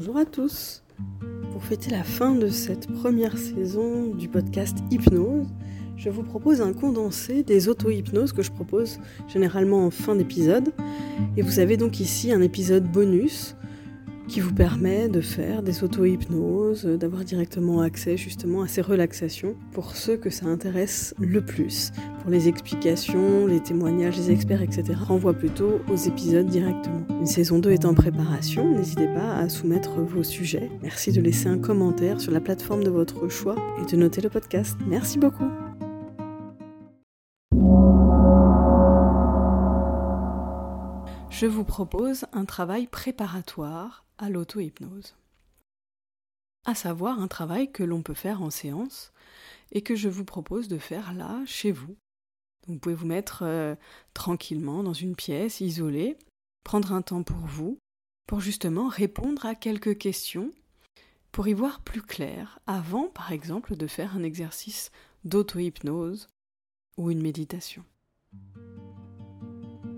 Bonjour à tous. Pour fêter la fin de cette première saison du podcast Hypnose, je vous propose un condensé des auto-hypnoses que je propose généralement en fin d'épisode. Et vous avez donc ici un épisode bonus qui vous permet de faire des auto-hypnoses, d'avoir directement accès justement à ces relaxations pour ceux que ça intéresse le plus. Pour les explications, les témoignages des experts, etc., renvoie plutôt aux épisodes directement. Une saison 2 est en préparation, n'hésitez pas à soumettre vos sujets. Merci de laisser un commentaire sur la plateforme de votre choix et de noter le podcast. Merci beaucoup. je vous propose un travail préparatoire à l'auto-hypnose. À savoir un travail que l'on peut faire en séance et que je vous propose de faire là, chez vous. vous pouvez vous mettre euh, tranquillement dans une pièce isolée, prendre un temps pour vous, pour justement répondre à quelques questions, pour y voir plus clair, avant par exemple de faire un exercice d'auto-hypnose ou une méditation.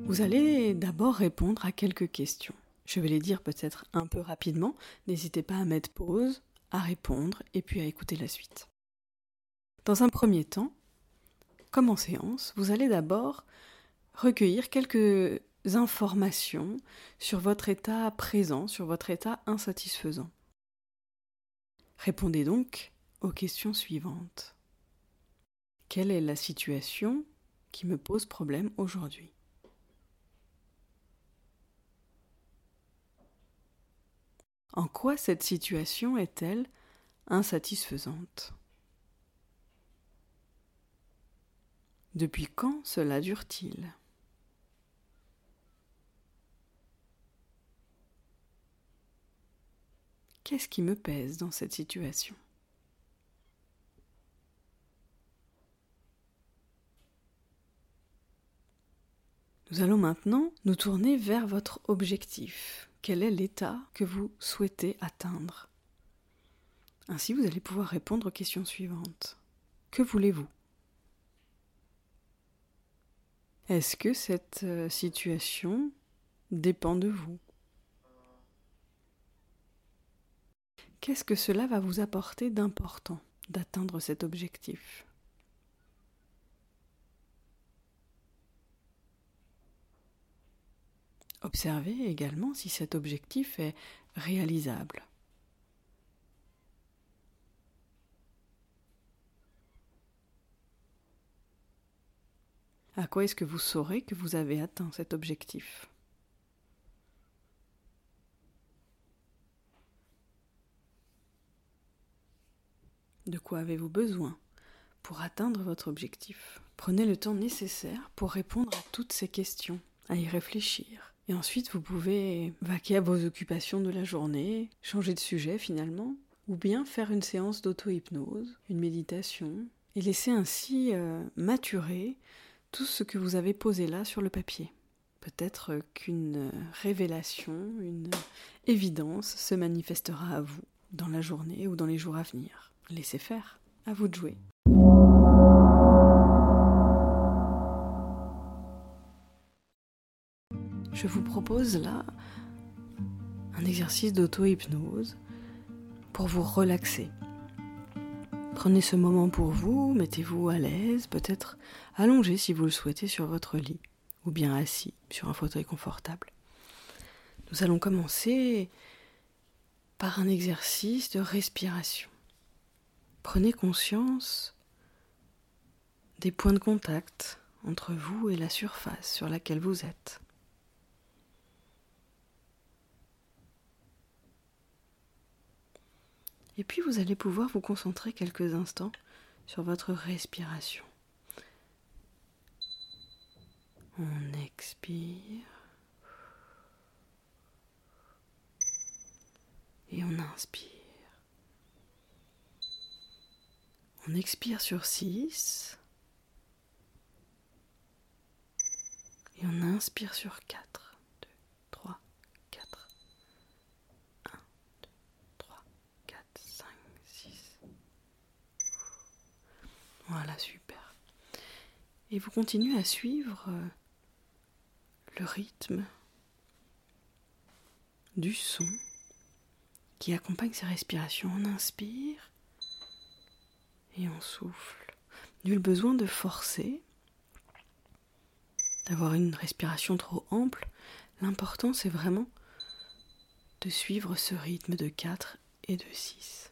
Vous allez d'abord répondre à quelques questions. Je vais les dire peut-être un peu rapidement. N'hésitez pas à mettre pause, à répondre et puis à écouter la suite. Dans un premier temps, comme en séance, vous allez d'abord recueillir quelques informations sur votre état présent, sur votre état insatisfaisant. Répondez donc aux questions suivantes. Quelle est la situation qui me pose problème aujourd'hui? En quoi cette situation est-elle insatisfaisante? Depuis quand cela dure-t-il? Qu'est-ce qui me pèse dans cette situation? Nous allons maintenant nous tourner vers votre objectif. Quel est l'état que vous souhaitez atteindre? Ainsi, vous allez pouvoir répondre aux questions suivantes. Que voulez-vous? Est-ce que cette euh, situation dépend de vous? Qu'est-ce que cela va vous apporter d'important d'atteindre cet objectif? Observez également si cet objectif est réalisable. À quoi est-ce que vous saurez que vous avez atteint cet objectif? De quoi avez-vous besoin pour atteindre votre objectif? Prenez le temps nécessaire pour répondre à toutes ces questions, à y réfléchir. Et ensuite, vous pouvez vaquer à vos occupations de la journée, changer de sujet finalement, ou bien faire une séance d'auto-hypnose, une méditation, et laisser ainsi euh, maturer tout ce que vous avez posé là sur le papier. Peut-être qu'une révélation, une évidence se manifestera à vous dans la journée ou dans les jours à venir. Laissez faire, à vous de jouer. Je vous propose là un exercice d'auto-hypnose pour vous relaxer. Prenez ce moment pour vous, mettez-vous à l'aise, peut-être allongé si vous le souhaitez sur votre lit, ou bien assis sur un fauteuil confortable. Nous allons commencer par un exercice de respiration. Prenez conscience des points de contact entre vous et la surface sur laquelle vous êtes. Et puis vous allez pouvoir vous concentrer quelques instants sur votre respiration. On expire. Et on inspire. On expire sur 6. Et on inspire sur 4. Voilà, super. Et vous continuez à suivre euh, le rythme du son qui accompagne ces respirations. On inspire et on souffle. Nul besoin de forcer, d'avoir une respiration trop ample. L'important, c'est vraiment de suivre ce rythme de 4 et de 6.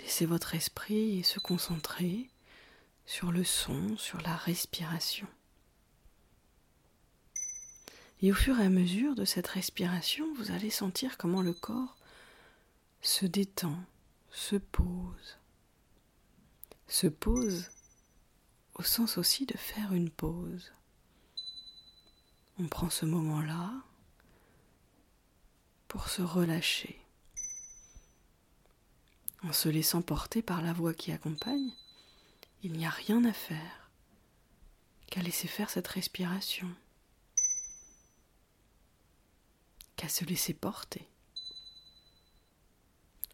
Laissez votre esprit se concentrer sur le son, sur la respiration. Et au fur et à mesure de cette respiration, vous allez sentir comment le corps se détend, se pose. Se pose au sens aussi de faire une pause. On prend ce moment-là pour se relâcher en se laissant porter par la voix qui accompagne, il n'y a rien à faire qu'à laisser faire cette respiration, qu'à se laisser porter.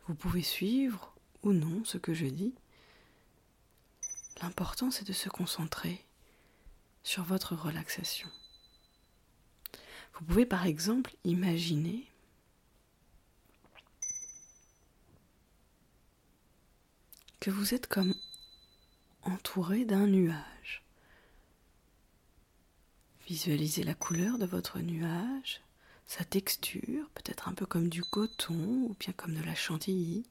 Vous pouvez suivre ou non ce que je dis. L'important c'est de se concentrer sur votre relaxation. Vous pouvez par exemple imaginer vous êtes comme entouré d'un nuage. Visualisez la couleur de votre nuage, sa texture, peut-être un peu comme du coton ou bien comme de la chantilly.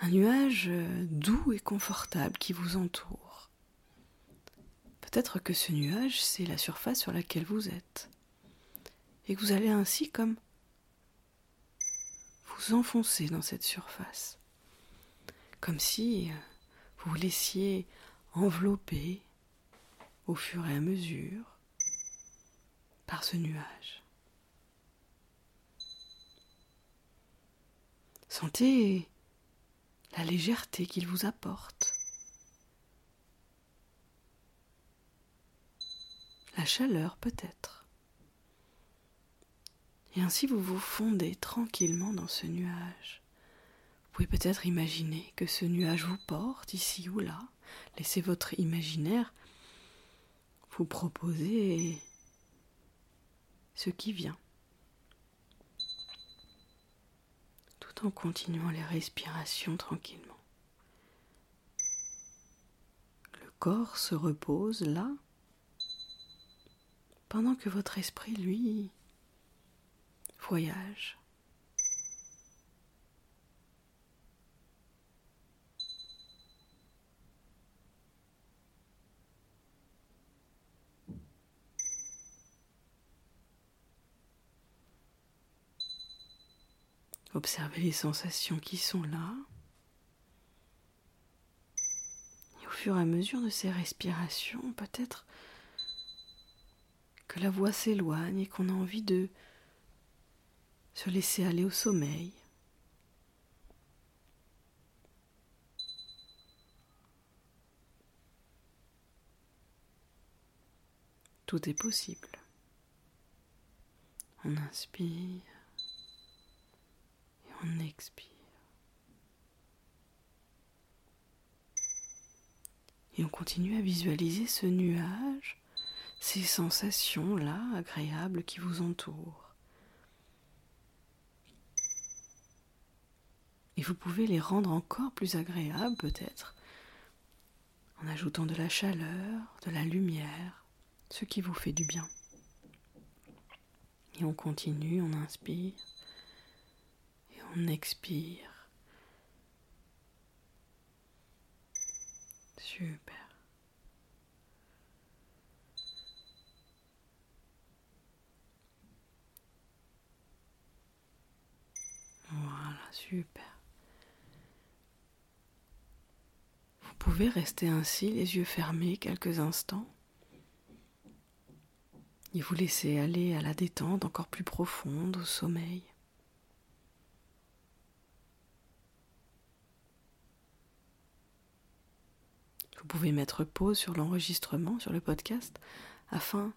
Un nuage doux et confortable qui vous entoure. Peut-être que ce nuage, c'est la surface sur laquelle vous êtes. Et que vous allez ainsi comme vous enfoncer dans cette surface comme si vous vous laissiez envelopper au fur et à mesure par ce nuage. Sentez la légèreté qu'il vous apporte, la chaleur peut-être. Et ainsi vous vous fondez tranquillement dans ce nuage pouvez peut-être imaginer que ce nuage vous porte ici ou là. Laissez votre imaginaire vous proposer ce qui vient. Tout en continuant les respirations tranquillement. Le corps se repose là, pendant que votre esprit, lui, voyage. Observez les sensations qui sont là. Et au fur et à mesure de ces respirations, peut-être que la voix s'éloigne et qu'on a envie de se laisser aller au sommeil. Tout est possible. On inspire on expire. Et on continue à visualiser ce nuage, ces sensations-là agréables qui vous entourent. Et vous pouvez les rendre encore plus agréables peut-être en ajoutant de la chaleur, de la lumière, ce qui vous fait du bien. Et on continue, on inspire on expire. Super. Voilà, super. Vous pouvez rester ainsi, les yeux fermés, quelques instants. Et vous laisser aller à la détente encore plus profonde, au sommeil. Vous pouvez mettre pause sur l'enregistrement, sur le podcast, afin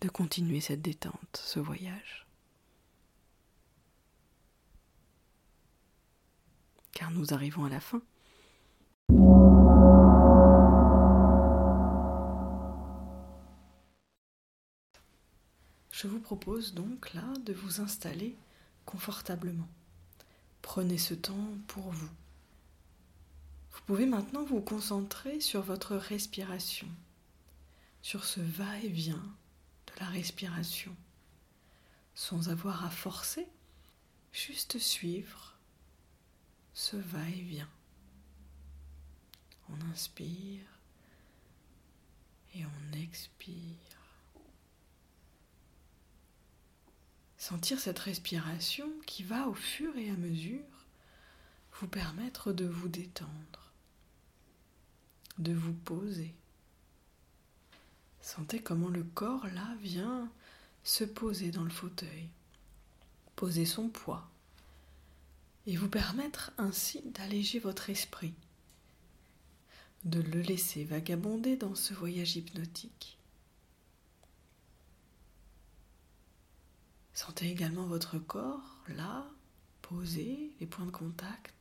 de continuer cette détente, ce voyage. Car nous arrivons à la fin. Je vous propose donc là de vous installer confortablement. Prenez ce temps pour vous. Pouvez maintenant vous concentrer sur votre respiration, sur ce va-et-vient de la respiration, sans avoir à forcer, juste suivre ce va-et-vient. On inspire et on expire. Sentir cette respiration qui va au fur et à mesure vous permettre de vous détendre, de vous poser. Sentez comment le corps là vient se poser dans le fauteuil, poser son poids et vous permettre ainsi d'alléger votre esprit, de le laisser vagabonder dans ce voyage hypnotique. Sentez également votre corps là, posé, les points de contact.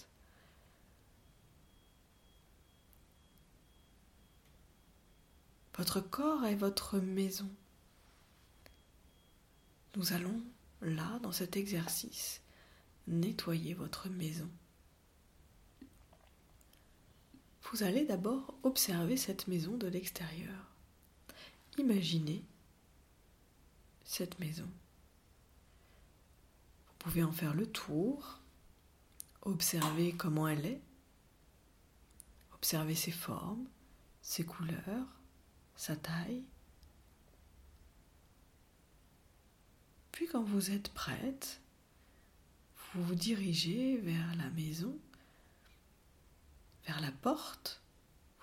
Votre corps est votre maison. Nous allons là, dans cet exercice, nettoyer votre maison. Vous allez d'abord observer cette maison de l'extérieur. Imaginez cette maison. Vous pouvez en faire le tour, observer comment elle est, observer ses formes, ses couleurs, sa taille. Puis quand vous êtes prête, vous vous dirigez vers la maison, vers la porte.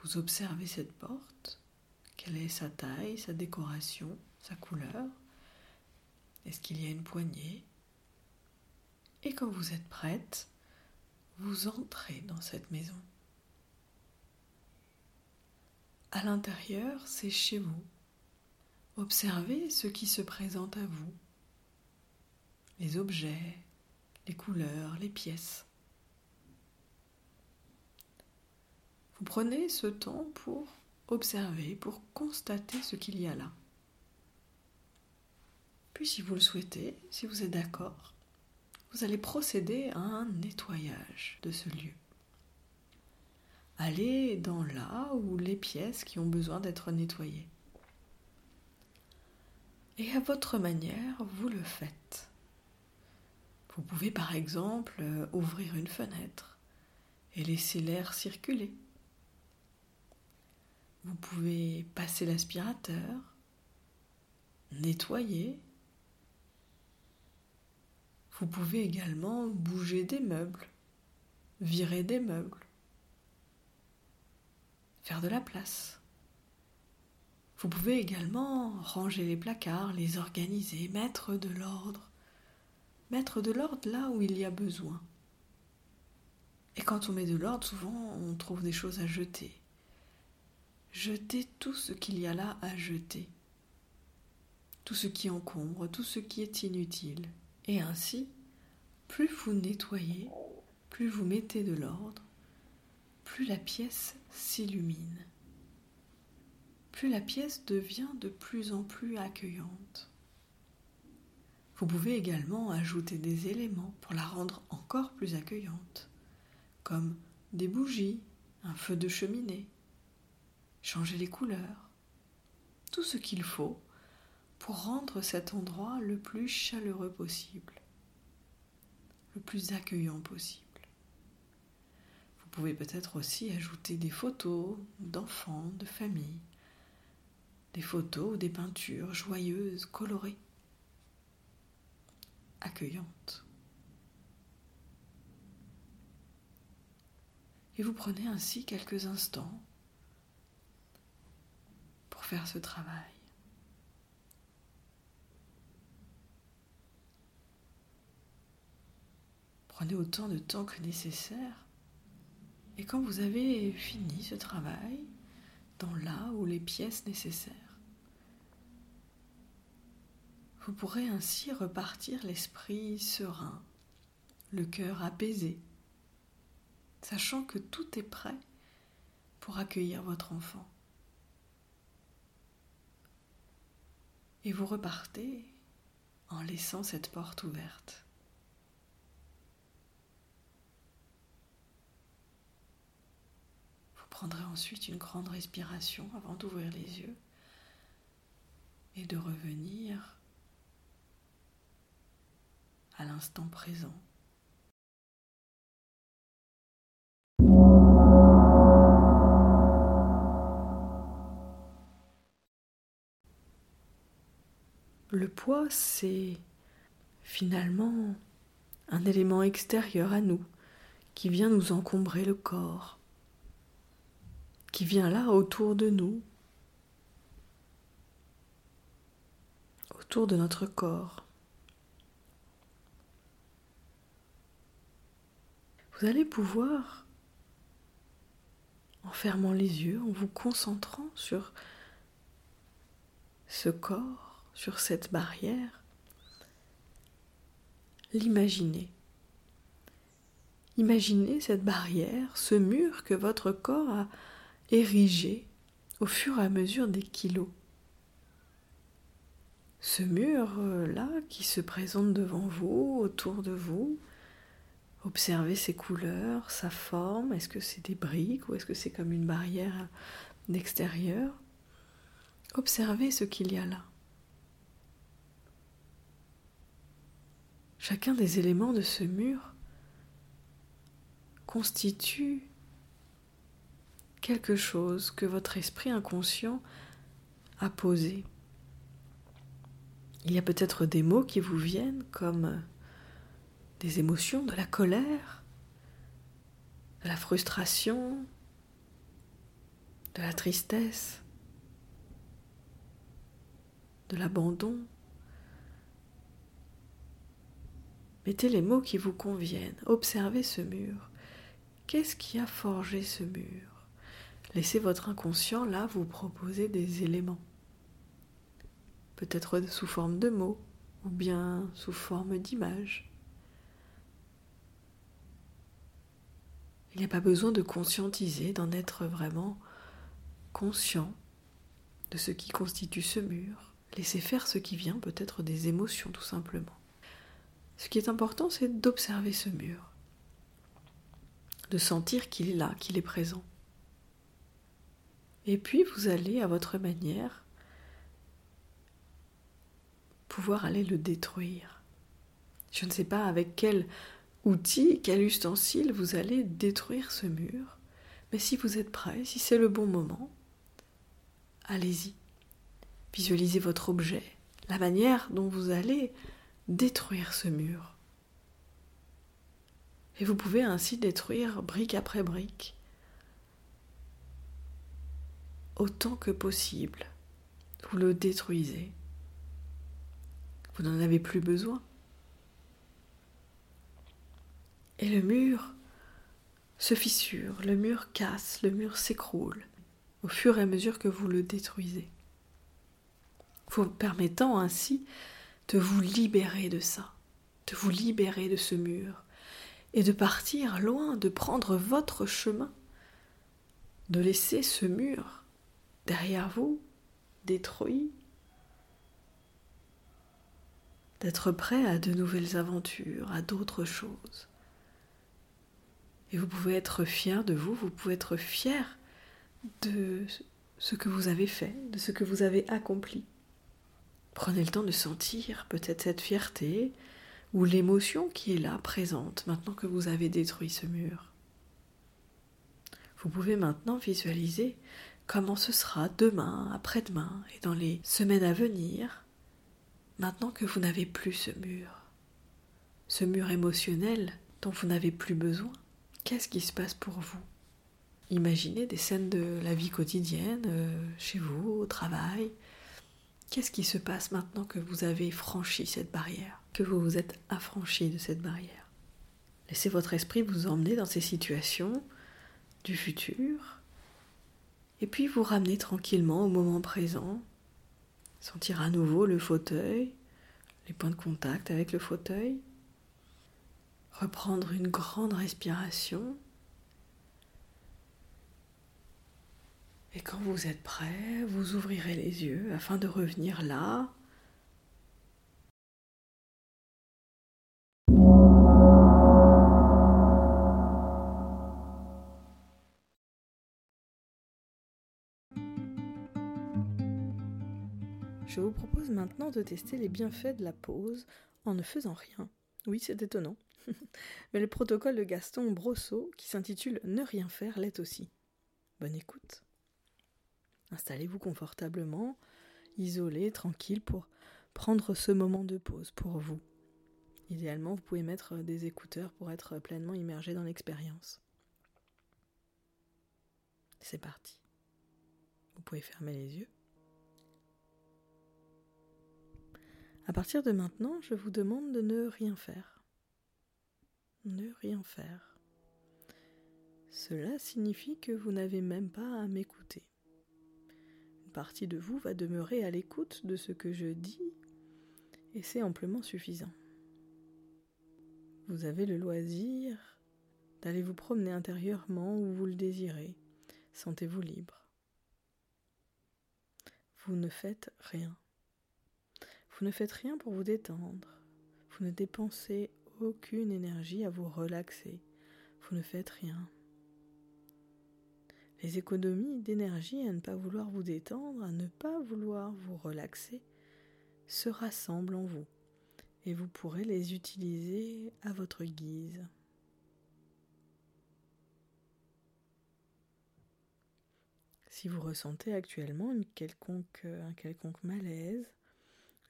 Vous observez cette porte. Quelle est sa taille, sa décoration, sa couleur Est-ce qu'il y a une poignée? Et quand vous êtes prête, vous entrez dans cette maison. À l'intérieur, c'est chez vous. Observez ce qui se présente à vous. Les objets, les couleurs, les pièces. Vous prenez ce temps pour observer, pour constater ce qu'il y a là. Puis si vous le souhaitez, si vous êtes d'accord, vous allez procéder à un nettoyage de ce lieu. Allez dans là où les pièces qui ont besoin d'être nettoyées. Et à votre manière, vous le faites. Vous pouvez par exemple euh, ouvrir une fenêtre et laisser l'air circuler. Vous pouvez passer l'aspirateur, nettoyer. Vous pouvez également bouger des meubles, virer des meubles, faire de la place. Vous pouvez également ranger les placards, les organiser, mettre de l'ordre mettre de l'ordre là où il y a besoin. Et quand on met de l'ordre, souvent on trouve des choses à jeter. Jeter tout ce qu'il y a là à jeter. Tout ce qui encombre, tout ce qui est inutile. Et ainsi, plus vous nettoyez, plus vous mettez de l'ordre, plus la pièce s'illumine, plus la pièce devient de plus en plus accueillante. Vous pouvez également ajouter des éléments pour la rendre encore plus accueillante, comme des bougies, un feu de cheminée, changer les couleurs, tout ce qu'il faut pour rendre cet endroit le plus chaleureux possible, le plus accueillant possible. Vous pouvez peut-être aussi ajouter des photos d'enfants, de famille, des photos ou des peintures joyeuses, colorées accueillante. Et vous prenez ainsi quelques instants pour faire ce travail. Prenez autant de temps que nécessaire. Et quand vous avez fini ce travail, dans là où les pièces nécessaires, vous pourrez ainsi repartir l'esprit serein, le cœur apaisé, sachant que tout est prêt pour accueillir votre enfant. Et vous repartez en laissant cette porte ouverte. Vous prendrez ensuite une grande respiration avant d'ouvrir les yeux et de revenir à l'instant présent. Le poids, c'est finalement un élément extérieur à nous qui vient nous encombrer le corps, qui vient là autour de nous, autour de notre corps. Vous allez pouvoir, en fermant les yeux, en vous concentrant sur ce corps, sur cette barrière, l'imaginer. Imaginez cette barrière, ce mur que votre corps a érigé au fur et à mesure des kilos. Ce mur-là qui se présente devant vous, autour de vous, observez ses couleurs, sa forme, est-ce que c'est des briques ou est-ce que c'est comme une barrière d'extérieur? Observez ce qu'il y a là. Chacun des éléments de ce mur constitue quelque chose que votre esprit inconscient a posé. Il y a peut-être des mots qui vous viennent comme des émotions, de la colère, de la frustration, de la tristesse, de l'abandon. Mettez les mots qui vous conviennent. Observez ce mur. Qu'est-ce qui a forgé ce mur? Laissez votre inconscient là vous proposer des éléments. Peut-être sous forme de mots ou bien sous forme d'images. Il n'y a pas besoin de conscientiser, d'en être vraiment conscient de ce qui constitue ce mur. Laissez faire ce qui vient, peut-être des émotions tout simplement. Ce qui est important, c'est d'observer ce mur, de sentir qu'il est là, qu'il est présent. Et puis vous allez, à votre manière, pouvoir aller le détruire. Je ne sais pas avec quel outil, quel ustensile vous allez détruire ce mur, mais si vous êtes prêt, si c'est le bon moment, allez-y. Visualisez votre objet, la manière dont vous allez détruire ce mur. Et vous pouvez ainsi détruire brique après brique, autant que possible. Vous le détruisez. Vous n'en avez plus besoin. Et le mur se fissure, le mur casse, le mur s'écroule au fur et à mesure que vous le détruisez. Vous permettant ainsi de vous libérer de ça, de vous libérer de ce mur, et de partir loin, de prendre votre chemin, de laisser ce mur derrière vous, détruit, d'être prêt à de nouvelles aventures, à d'autres choses. Et vous pouvez être fier de vous, vous pouvez être fier de ce que vous avez fait, de ce que vous avez accompli. Prenez le temps de sentir peut-être cette fierté ou l'émotion qui est là, présente, maintenant que vous avez détruit ce mur. Vous pouvez maintenant visualiser comment ce sera demain, après-demain et dans les semaines à venir, maintenant que vous n'avez plus ce mur, ce mur émotionnel dont vous n'avez plus besoin. Qu'est-ce qui se passe pour vous? Imaginez des scènes de la vie quotidienne, euh, chez vous, au travail, Qu'est-ce qui se passe maintenant que vous avez franchi cette barrière, que vous vous êtes affranchi de cette barrière? Laissez votre esprit vous emmener dans ces situations du futur, et puis vous ramener tranquillement au moment présent, sentir à nouveau le fauteuil, les points de contact avec le fauteuil, reprendre une grande respiration. Et quand vous êtes prêt, vous ouvrirez les yeux afin de revenir là, Je vous propose maintenant de tester les bienfaits de la pause en ne faisant rien. Oui, c'est étonnant. Mais le protocole de Gaston Brosseau, qui s'intitule Ne rien faire, l'est aussi. Bonne écoute. Installez-vous confortablement, isolé, tranquille, pour prendre ce moment de pause pour vous. Idéalement, vous pouvez mettre des écouteurs pour être pleinement immergé dans l'expérience. C'est parti. Vous pouvez fermer les yeux. À partir de maintenant, je vous demande de ne rien faire. Ne rien faire. Cela signifie que vous n'avez même pas à m'écouter. Une partie de vous va demeurer à l'écoute de ce que je dis et c'est amplement suffisant. Vous avez le loisir d'aller vous promener intérieurement où vous le désirez. Sentez-vous libre. Vous ne faites rien. Vous ne faites rien pour vous détendre. Vous ne dépensez aucune énergie à vous relaxer. Vous ne faites rien. Les économies d'énergie à ne pas vouloir vous détendre, à ne pas vouloir vous relaxer, se rassemblent en vous et vous pourrez les utiliser à votre guise. Si vous ressentez actuellement un quelconque malaise,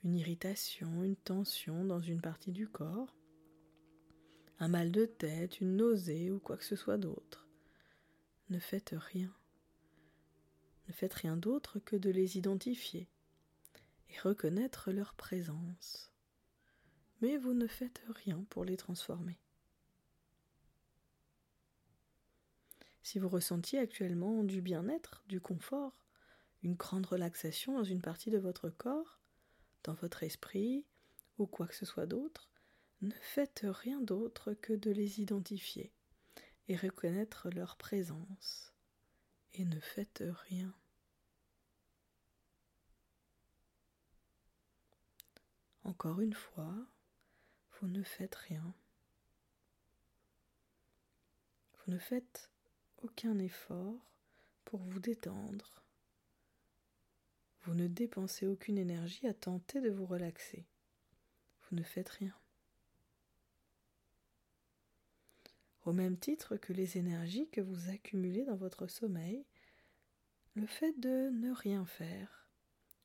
une irritation, une tension dans une partie du corps, un mal de tête, une nausée ou quoi que ce soit d'autre, ne faites rien. Ne faites rien d'autre que de les identifier et reconnaître leur présence mais vous ne faites rien pour les transformer. Si vous ressentiez actuellement du bien-être, du confort, une grande relaxation dans une partie de votre corps, dans votre esprit ou quoi que ce soit d'autre, ne faites rien d'autre que de les identifier et reconnaître leur présence. Et ne faites rien. Encore une fois, vous ne faites rien. Vous ne faites aucun effort pour vous détendre. Vous ne dépensez aucune énergie à tenter de vous relaxer. Vous ne faites rien. Au même titre que les énergies que vous accumulez dans votre sommeil, le fait de ne rien faire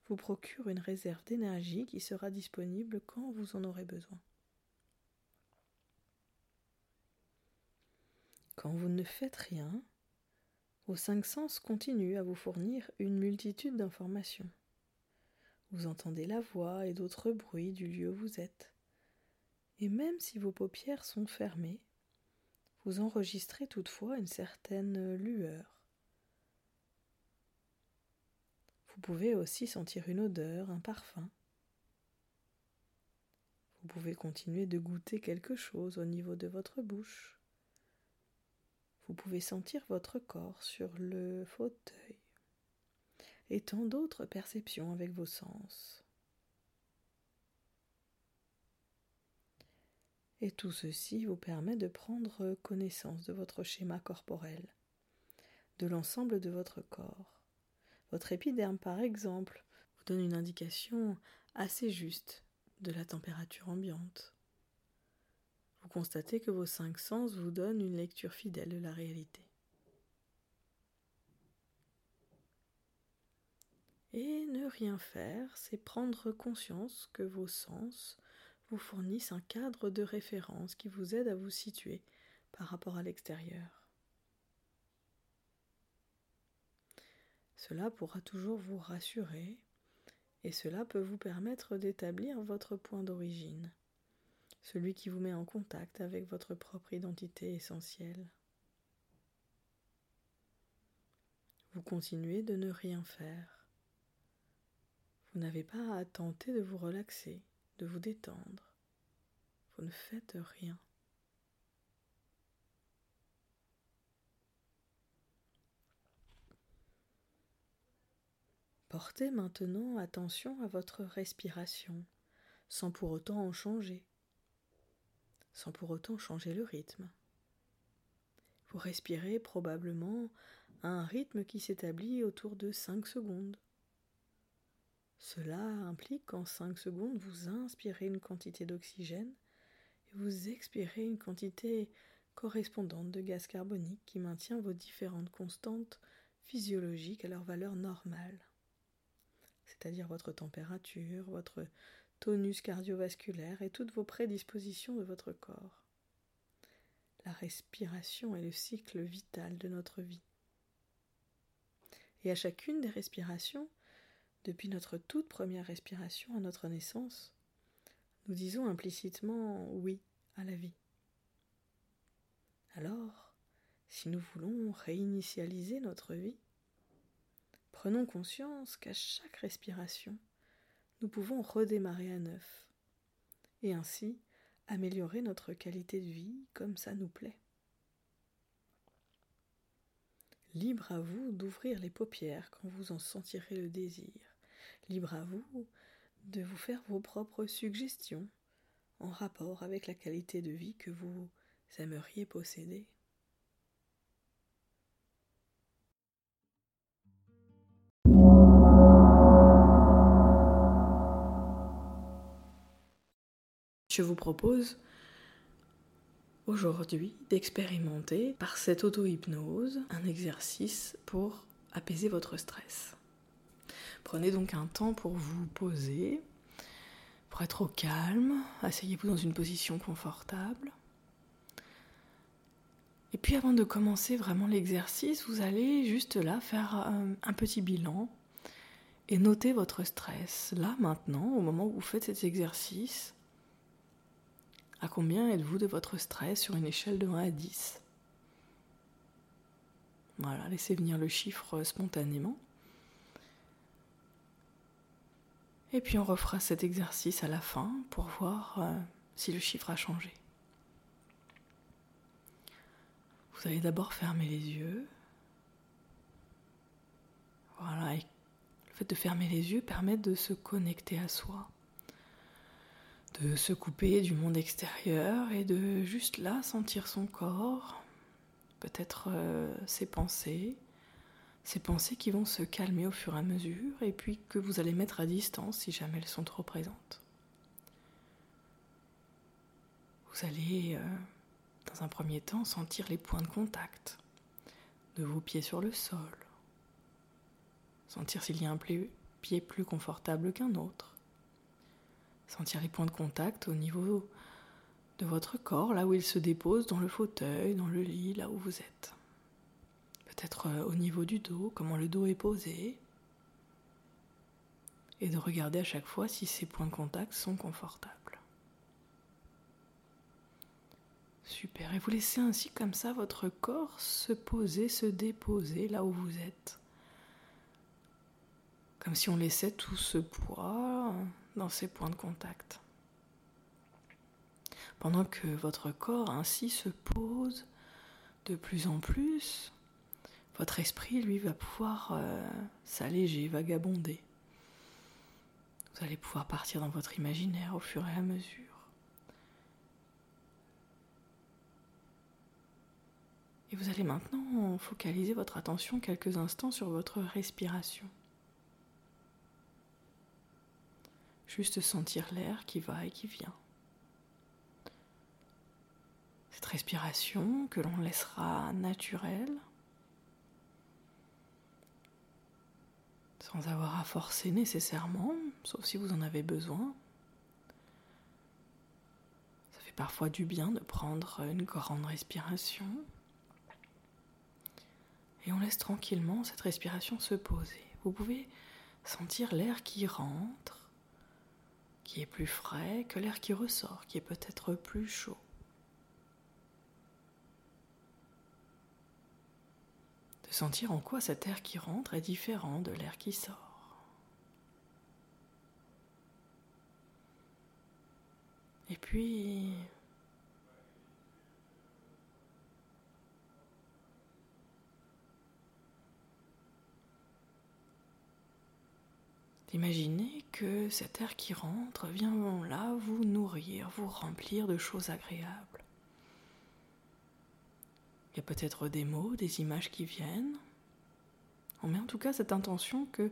vous procure une réserve d'énergie qui sera disponible quand vous en aurez besoin. Quand vous ne faites rien, vos cinq sens continuent à vous fournir une multitude d'informations. Vous entendez la voix et d'autres bruits du lieu où vous êtes. Et même si vos paupières sont fermées, vous enregistrez toutefois une certaine lueur. Vous pouvez aussi sentir une odeur, un parfum. Vous pouvez continuer de goûter quelque chose au niveau de votre bouche. Vous pouvez sentir votre corps sur le fauteuil et tant d'autres perceptions avec vos sens. Et tout ceci vous permet de prendre connaissance de votre schéma corporel, de l'ensemble de votre corps. Votre épiderme, par exemple, vous donne une indication assez juste de la température ambiante vous constatez que vos cinq sens vous donnent une lecture fidèle de la réalité. Et ne rien faire, c'est prendre conscience que vos sens vous fournissent un cadre de référence qui vous aide à vous situer par rapport à l'extérieur. Cela pourra toujours vous rassurer et cela peut vous permettre d'établir votre point d'origine celui qui vous met en contact avec votre propre identité essentielle. Vous continuez de ne rien faire. Vous n'avez pas à tenter de vous relaxer, de vous détendre. Vous ne faites rien. Portez maintenant attention à votre respiration, sans pour autant en changer sans pour autant changer le rythme. Vous respirez probablement à un rythme qui s'établit autour de 5 secondes. Cela implique qu'en 5 secondes, vous inspirez une quantité d'oxygène et vous expirez une quantité correspondante de gaz carbonique qui maintient vos différentes constantes physiologiques à leur valeur normale, c'est-à-dire votre température, votre tonus cardiovasculaire et toutes vos prédispositions de votre corps. La respiration est le cycle vital de notre vie. Et à chacune des respirations, depuis notre toute première respiration à notre naissance, nous disons implicitement oui à la vie. Alors, si nous voulons réinitialiser notre vie, prenons conscience qu'à chaque respiration, nous pouvons redémarrer à neuf et ainsi améliorer notre qualité de vie comme ça nous plaît. Libre à vous d'ouvrir les paupières quand vous en sentirez le désir. Libre à vous de vous faire vos propres suggestions en rapport avec la qualité de vie que vous aimeriez posséder. Je vous propose aujourd'hui d'expérimenter par cette auto-hypnose un exercice pour apaiser votre stress. Prenez donc un temps pour vous poser, pour être au calme, asseyez-vous dans une position confortable. Et puis avant de commencer vraiment l'exercice, vous allez juste là faire un, petit bilan et noter votre stress. Là maintenant, au moment où vous faites cet exercice, à combien êtes-vous de votre stress sur une échelle de 1 à 10 Voilà, laissez venir le chiffre spontanément. Et puis on refera cet exercice à la fin pour voir euh, si le chiffre a changé. Vous allez d'abord fermer les yeux. Voilà, et le fait de fermer les yeux permet de se connecter à soi de se couper du monde extérieur et de juste là sentir son corps, peut-être euh, ses pensées, ces pensées qui vont se calmer au fur et à mesure et puis que vous allez mettre à distance si jamais elles sont trop présentes. Vous allez, euh, dans un premier temps, sentir les points de contact de vos pieds sur le sol, sentir s'il y a un pied plus confortable qu'un autre Sentir les points de contact au niveau de votre corps, là où il se dépose dans le fauteuil, dans le lit, là où vous êtes. Peut-être euh, au niveau du dos, comment le dos est posé. Et de regarder à chaque fois si ces points de contact sont confortables. Super. Et vous laissez ainsi comme ça votre corps se poser, se déposer là où vous êtes. Comme si on laissait tout ce poids dans ces points de contact. Pendant que votre corps ainsi se pose de plus en plus, votre esprit, lui, va pouvoir euh, s'alléger, vagabonder. Vous allez pouvoir partir dans votre imaginaire au fur et à mesure. Et vous allez maintenant focaliser votre attention quelques instants sur votre respiration. Juste sentir l'air qui va et qui vient. Cette respiration que l'on laissera naturelle, sans avoir à forcer nécessairement, sauf si vous en avez besoin. Ça fait parfois du bien de prendre une grande respiration. Et on laisse tranquillement cette respiration se poser. Vous pouvez sentir l'air qui rentre qui est plus frais que l'air qui ressort, qui est peut-être plus chaud. De sentir en quoi cet air qui rentre est différent de l'air qui sort. Et puis d'imaginer que cet air qui rentre vient là vous nourrir, vous remplir de choses agréables. Il y a peut-être des mots, des images qui viennent. On met en tout cas cette intention que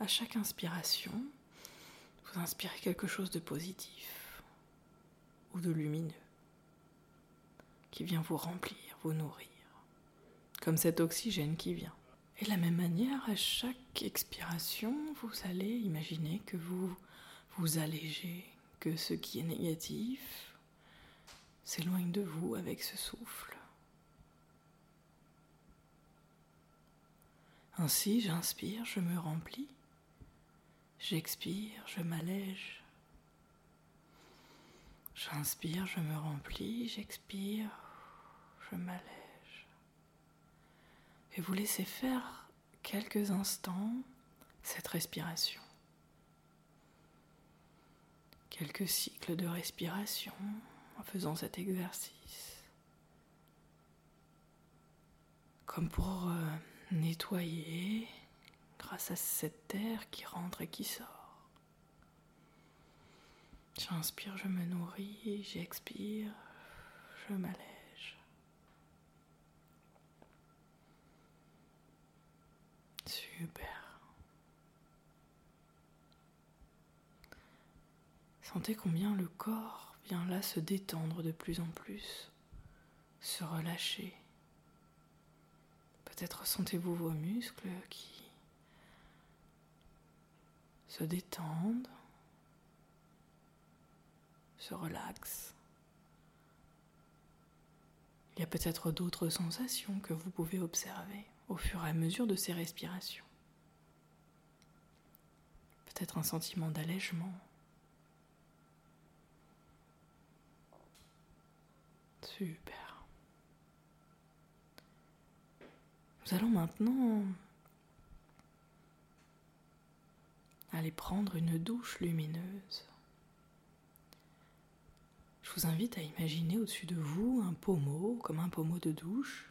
à chaque inspiration, vous inspirez quelque chose de positif ou de lumineux qui vient vous remplir, vous nourrir, comme cet oxygène qui vient. Et de la même manière, à chaque expiration, vous allez imaginer que vous vous allégez, que ce qui est négatif s'éloigne de vous avec ce souffle. Ainsi, j'inspire, je me remplis. J'expire, je m'allège. J'inspire, je me remplis, j'expire, je m'allège. Et vous laissez faire quelques instants cette respiration. Quelques cycles de respiration en faisant cet exercice. Comme pour euh, nettoyer grâce à cette terre qui rentre et qui sort. J'inspire, je me nourris, j'expire, je m'allège. Super. Sentez combien le corps vient là se détendre de plus en plus, se relâcher. Peut-être sentez-vous vos muscles qui se détendent, se relaxent. Il y a peut-être d'autres sensations que vous pouvez observer au fur et à mesure de ces respirations. Peut-être un sentiment d'allègement. Super. Nous allons maintenant aller prendre une douche lumineuse. Je vous invite à imaginer au-dessus de vous un pommeau, comme un pommeau de douche,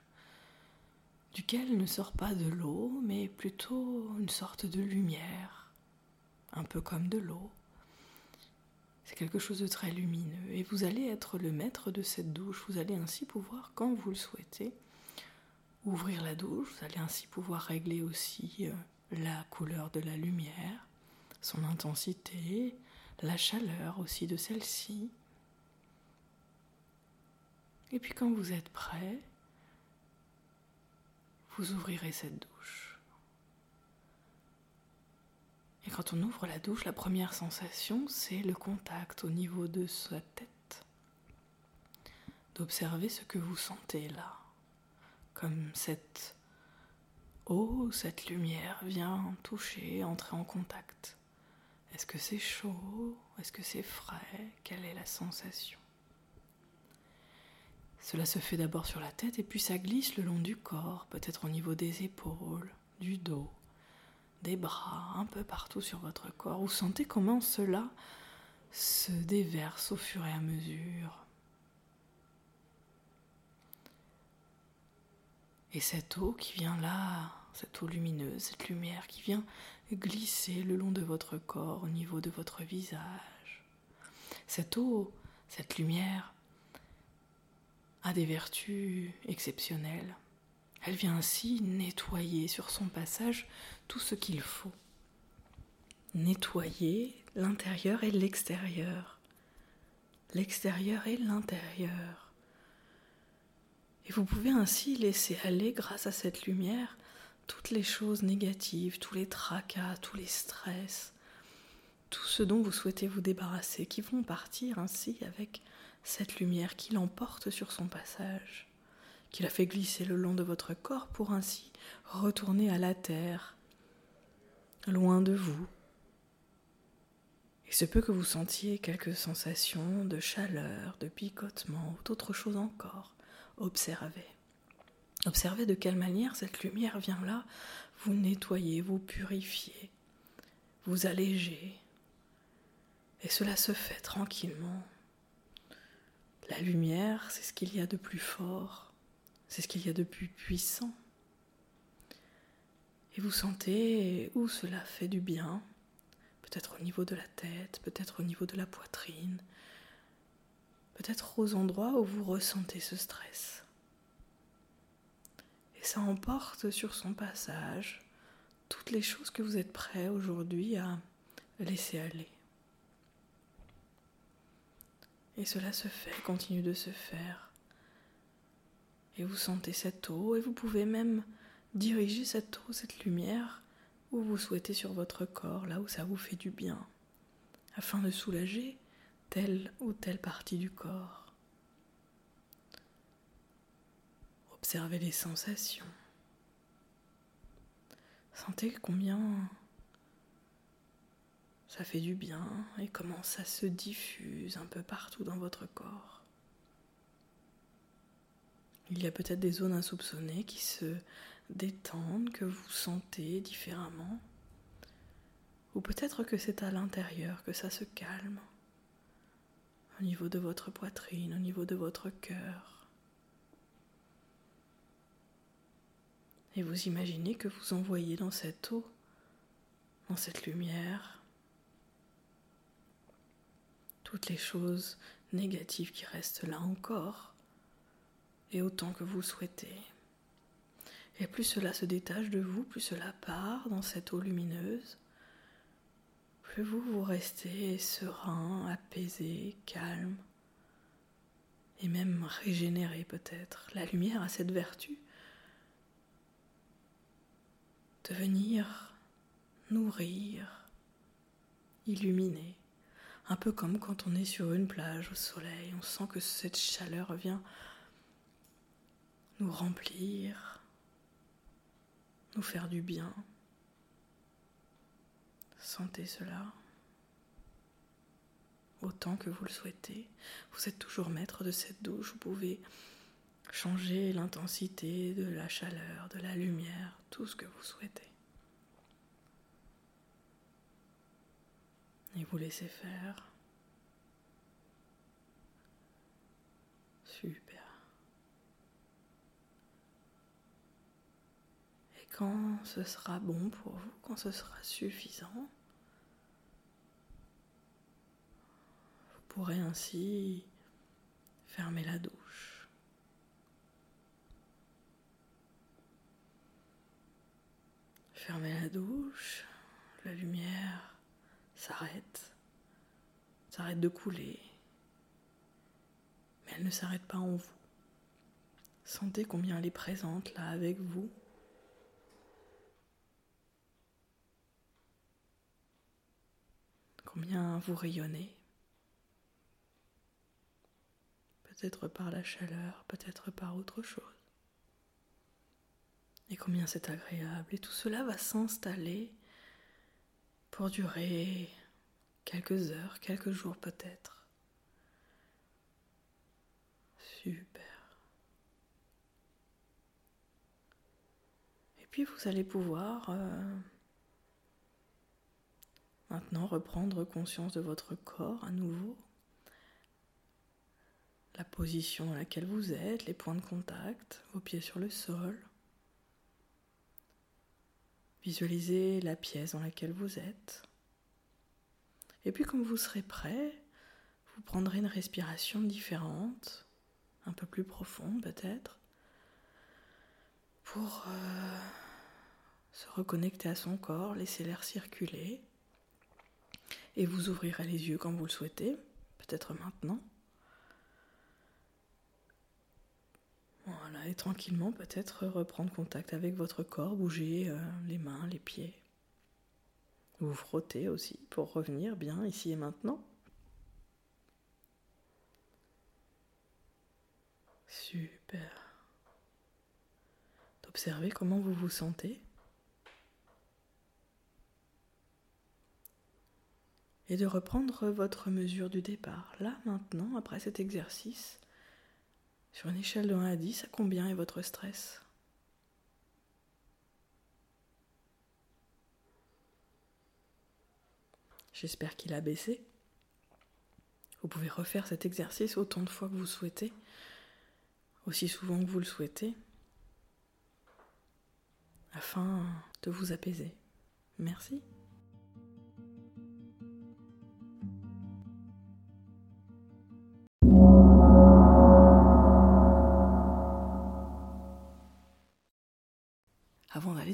duquel ne sort pas de l'eau, mais plutôt une sorte de lumière, un peu comme de l'eau. C'est quelque chose de très lumineux et vous allez être le maître de cette douche. Vous allez ainsi pouvoir, quand vous le souhaitez, ouvrir la douche. Vous allez ainsi pouvoir régler aussi euh, la couleur de la lumière, son intensité, la chaleur aussi de celle-ci. Et puis quand vous êtes prêt, vous ouvrirez cette douche. Et quand on ouvre la douche, la première sensation, c'est le contact au niveau de sa tête. D'observer ce que vous sentez là, comme cette eau, cette lumière vient toucher, entrer en contact. Est-ce que c'est chaud? Est-ce que c'est frais? Quelle est la sensation? Cela se fait d'abord sur la tête et puis ça glisse le long du corps, peut-être au niveau des épaules, du dos, des bras, un peu partout sur votre corps. Vous sentez comment cela se déverse au fur et à mesure. Et cette eau qui vient là, cette eau lumineuse, cette lumière qui vient glisser le long de votre corps, au niveau de votre visage. Cette eau, cette lumière a des vertus exceptionnelles. Elle vient ainsi nettoyer sur son passage tout ce qu'il faut. Nettoyer l'intérieur et l'extérieur. L'extérieur et l'intérieur. Et vous pouvez ainsi laisser aller, grâce à cette lumière, toutes les choses négatives, tous les tracas, tous les stress, tout ce dont vous souhaitez vous débarrasser, qui vont partir ainsi avec cette lumière qui l'emporte sur son passage, qui la fait glisser le long de votre corps pour ainsi retourner à la terre, loin de vous. Il se peut que vous sentiez quelques sensations de chaleur, de picotement ou d'autres choses encore. Observez. Observez de quelle manière cette lumière vient là vous nettoyer, vous purifier, vous alléger. Et cela se fait tranquillement. La lumière, c'est ce qu'il y a de plus fort, c'est ce qu'il y a de plus puissant. Et vous sentez où cela fait du bien, peut-être au niveau de la tête, peut-être au niveau de la poitrine, peut-être aux endroits où vous ressentez ce stress et ça emporte sur son passage toutes les choses que vous êtes prêt aujourd'hui à laisser aller. Et cela se fait, continue de se faire. Et vous sentez cette eau et vous pouvez même diriger cette eau, cette lumière où vous souhaitez sur votre corps, là où ça vous fait du bien, afin de soulager telle ou telle partie du corps. Observez les sensations. Sentez combien ça fait du bien et comment ça se diffuse un peu partout dans votre corps. Il y a peut-être des zones insoupçonnées qui se détendent, que vous sentez différemment. Ou peut-être que c'est à l'intérieur que ça se calme, au niveau de votre poitrine, au niveau de votre cœur. Et vous imaginez que vous envoyez dans cette eau, dans cette lumière, toutes les choses négatives qui restent là encore, et autant que vous souhaitez. Et plus cela se détache de vous, plus cela part dans cette eau lumineuse, plus vous vous restez serein, apaisé, calme, et même régénéré peut-être. La lumière a cette vertu de venir nourrir, illuminer. Un peu comme quand on est sur une plage au soleil, on sent que cette chaleur vient nous remplir, nous faire du bien. Sentez cela autant que vous le souhaitez. Vous êtes toujours maître de cette douche, vous pouvez changer l'intensité de la chaleur, de la lumière, tout ce que vous souhaitez. Et vous laissez faire. Super. Et quand ce sera bon pour vous, quand ce sera suffisant, vous pourrez ainsi fermer la douche. Fermez la douche, la lumière s'arrête, s'arrête de couler, mais elle ne s'arrête pas en vous. Sentez combien elle est présente là avec vous. Combien vous rayonnez. Peut-être par la chaleur, peut-être par autre chose et combien c'est agréable. Et tout cela va s'installer pour durer quelques heures, quelques jours peut-être. Super. Et puis vous allez pouvoir euh, maintenant reprendre conscience de votre corps à nouveau. La position dans laquelle vous êtes, les points de contact, vos pieds sur le sol. Visualisez la pièce dans laquelle vous êtes. Et puis quand vous serez prêt, vous prendrez une respiration différente, un peu plus profonde peut-être, pour euh, se reconnecter à son corps, laisser l'air circuler. Et vous ouvrirez les yeux quand vous le souhaitez, peut-être maintenant. Et tranquillement peut-être reprendre contact avec votre corps, bouger euh, les mains, les pieds. Vous frottez aussi pour revenir bien ici et maintenant. Super. D'observer comment vous vous sentez. Et de reprendre votre mesure du départ. Là, maintenant, après cet exercice, sur une échelle de 1 à 10, à combien est votre stress? J'espère qu'il a baissé. Vous pouvez refaire cet exercice autant de fois que vous souhaitez, aussi souvent que vous le souhaitez, afin de vous apaiser. Merci.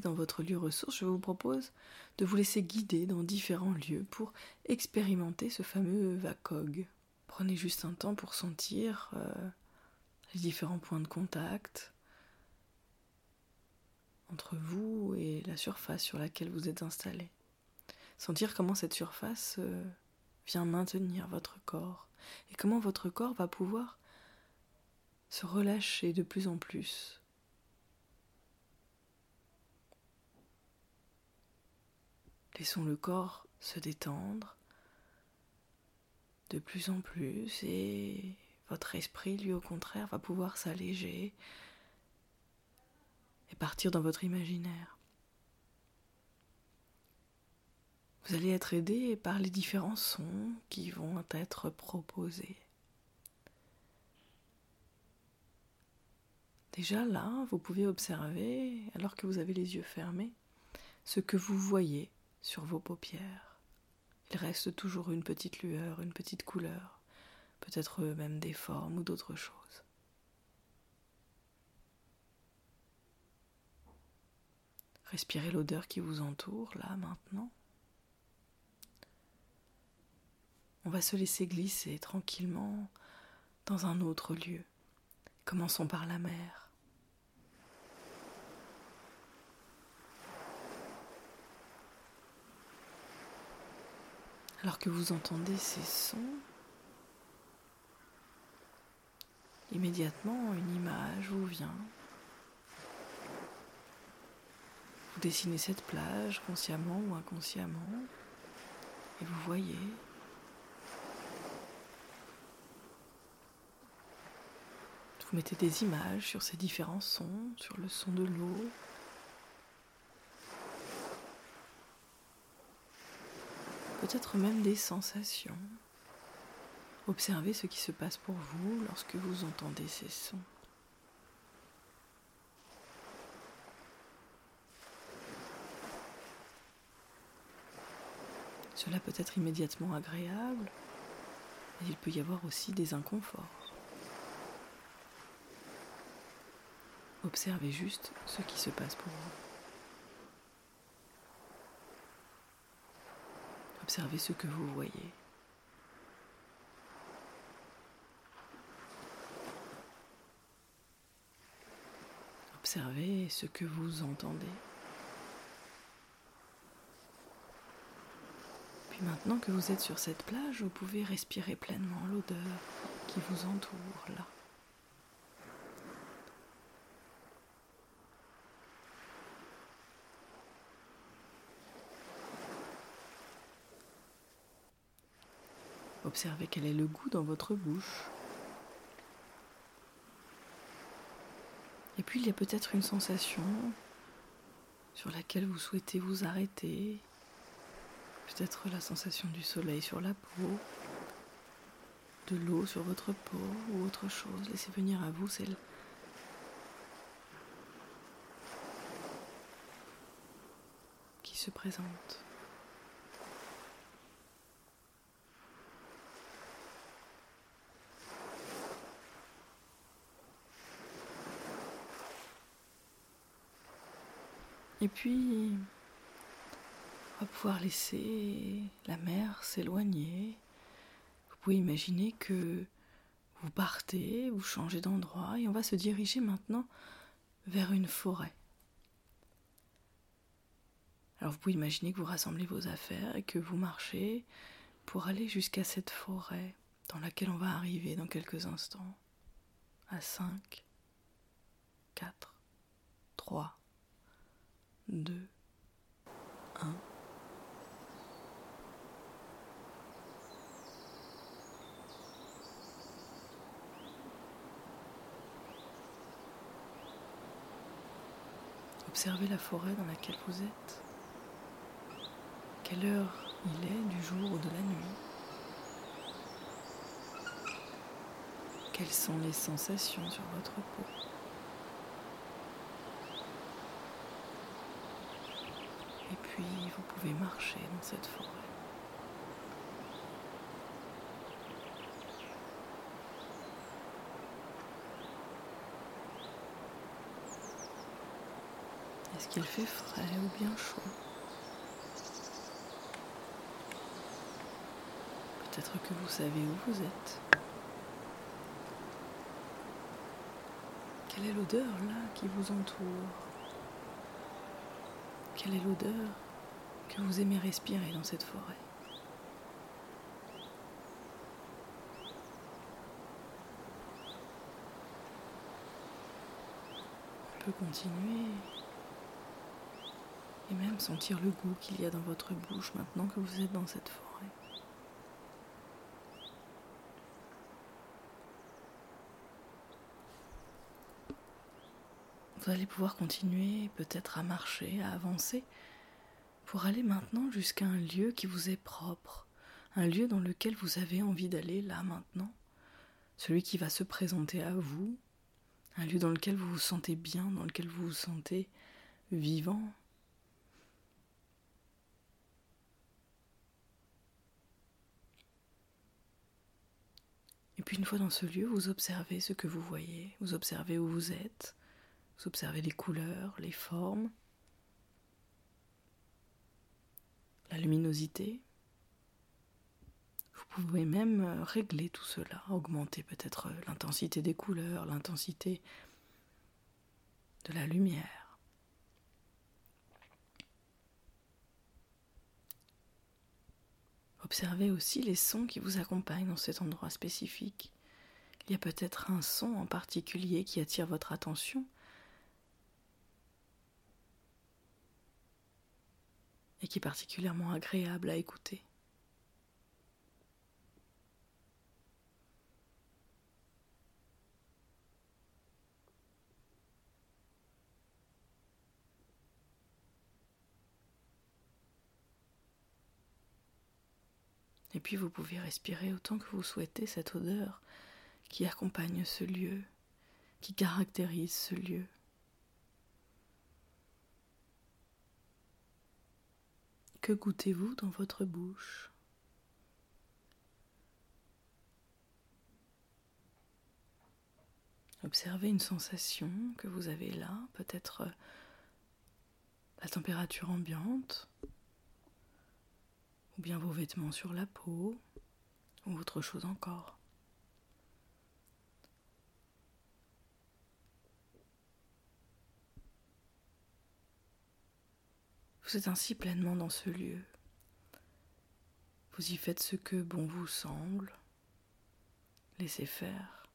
Dans votre lieu ressource, je vous propose de vous laisser guider dans différents lieux pour expérimenter ce fameux VACOG, Prenez juste un temps pour sentir euh, les différents points de contact entre vous et la surface sur laquelle vous êtes installé. Sentir comment cette surface euh, vient maintenir votre corps et comment votre corps va pouvoir se relâcher de plus en plus. Laissons le corps se détendre de plus en plus et votre esprit, lui, au contraire, va pouvoir s'alléger et partir dans votre imaginaire. Vous allez être aidé par les différents sons qui vont être proposés. Déjà là, vous pouvez observer, alors que vous avez les yeux fermés, ce que vous voyez sur vos paupières. Il reste toujours une petite lueur, une petite couleur, peut-être même des formes ou d'autres choses. Respirez l'odeur qui vous entoure, là, maintenant. On va se laisser glisser tranquillement dans un autre lieu. Commençons par la mer. Alors que vous entendez ces sons, immédiatement une image vous vient. Vous dessinez cette plage consciemment ou inconsciemment et vous voyez Vous mettez des images sur ces différents sons, sur le son de l'eau. Peut-être même des sensations. Observez ce qui se passe pour vous lorsque vous entendez ces sons. Cela peut être immédiatement agréable, mais il peut y avoir aussi des inconforts. Observez juste ce qui se passe pour vous. Observez ce que vous voyez. Observez ce que vous entendez. Puis maintenant que vous êtes sur cette plage, vous pouvez respirer pleinement l'odeur qui vous entoure là. Observez quel est le goût dans votre bouche. Et puis il y a peut-être une sensation sur laquelle vous souhaitez vous arrêter. Peut-être la sensation du soleil sur la peau, de l'eau sur votre peau ou autre chose. Laissez venir à vous celle qui se présente. Et puis, on va pouvoir laisser la mer s'éloigner. Vous pouvez imaginer que vous partez, vous changez d'endroit et on va se diriger maintenant vers une forêt. Alors vous pouvez imaginer que vous rassemblez vos affaires et que vous marchez pour aller jusqu'à cette forêt dans laquelle on va arriver dans quelques instants. À 5, 4, 3, 2, 1. Observez la forêt dans laquelle vous êtes. Quelle heure il est du jour ou de la nuit Quelles sont les sensations sur votre peau Et puis vous pouvez marcher dans cette forêt. Est-ce qu'il fait frais ou bien chaud? Peut-être que vous savez où vous êtes. Quelle est l'odeur là qui vous entoure? Quelle est l'odeur? Que vous aimez respirer dans cette forêt On peut continuer et même sentir le goût qu'il y a dans votre bouche maintenant que vous êtes dans cette forêt. Vous allez pouvoir continuer peut-être à marcher, à avancer, pour aller maintenant jusqu'à un lieu qui vous est propre, un lieu dans lequel vous avez envie d'aller là maintenant, celui qui va se présenter à vous, un lieu dans lequel vous vous sentez bien, dans lequel vous vous sentez vivant. Et puis une fois dans ce lieu, vous observez ce que vous voyez, vous observez où vous êtes, vous observez les couleurs, les formes, luminosité. Vous pouvez même euh, régler tout cela, augmenter peut-être l'intensité des couleurs, l'intensité de la lumière. Observez aussi les sons qui vous accompagnent dans cet endroit spécifique. Il y a peut-être un son en particulier qui attire votre attention et qui est particulièrement agréable à écouter. Et puis vous pouvez respirer autant que vous souhaitez cette odeur qui accompagne ce lieu, qui caractérise ce lieu. Que goûtez-vous dans votre bouche? Observez une sensation que vous avez là, peut-être euh, la température ambiante, ou bien vos vêtements sur la peau, ou autre chose encore. Vous êtes ainsi pleinement dans ce lieu. Vous y faites ce que bon vous semble. Laissez faire.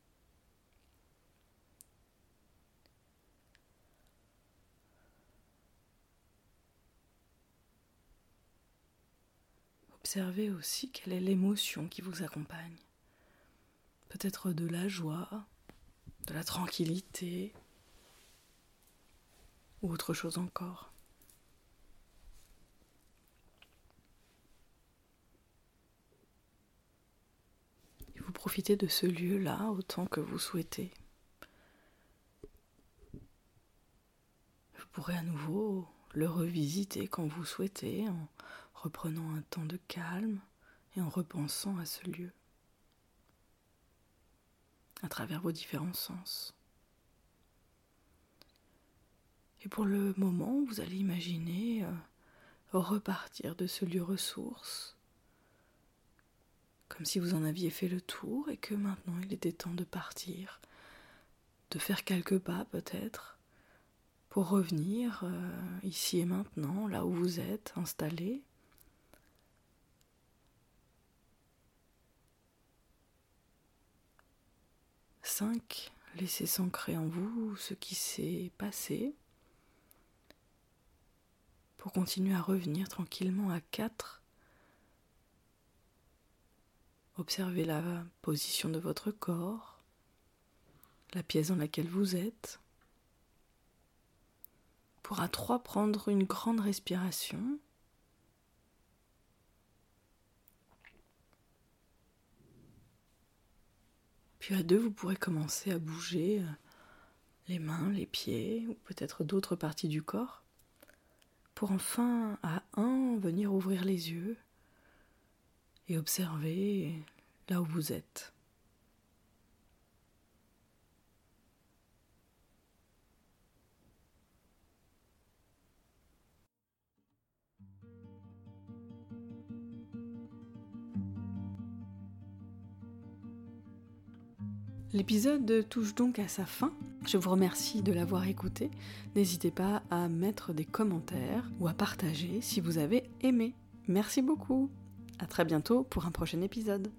Observez aussi quelle est l'émotion qui vous accompagne. Peut-être de la joie, de la tranquillité ou autre chose encore. Profitez de ce lieu-là autant que vous souhaitez. Vous pourrez à nouveau le revisiter quand vous souhaitez en reprenant un temps de calme et en repensant à ce lieu à travers vos différents sens. Et pour le moment, vous allez imaginer euh, repartir de ce lieu ressource comme si vous en aviez fait le tour et que maintenant il était temps de partir, de faire quelques pas peut-être, pour revenir euh, ici et maintenant, là où vous êtes installé. Cinq, laissez s'ancrer en vous ce qui s'est passé pour continuer à revenir tranquillement à quatre. Observez la position de votre corps, la pièce dans laquelle vous êtes. Pour à trois, prendre une grande respiration. Puis à deux, vous pourrez commencer à bouger euh, les mains, les pieds, ou peut-être d'autres parties du corps, pour enfin à un venir ouvrir les yeux et observez là où vous êtes. L'épisode touche donc à sa fin. Je vous remercie de l'avoir écouté. N'hésitez pas à mettre des commentaires ou à partager si vous avez aimé. Merci beaucoup. À très bientôt pour un prochain épisode.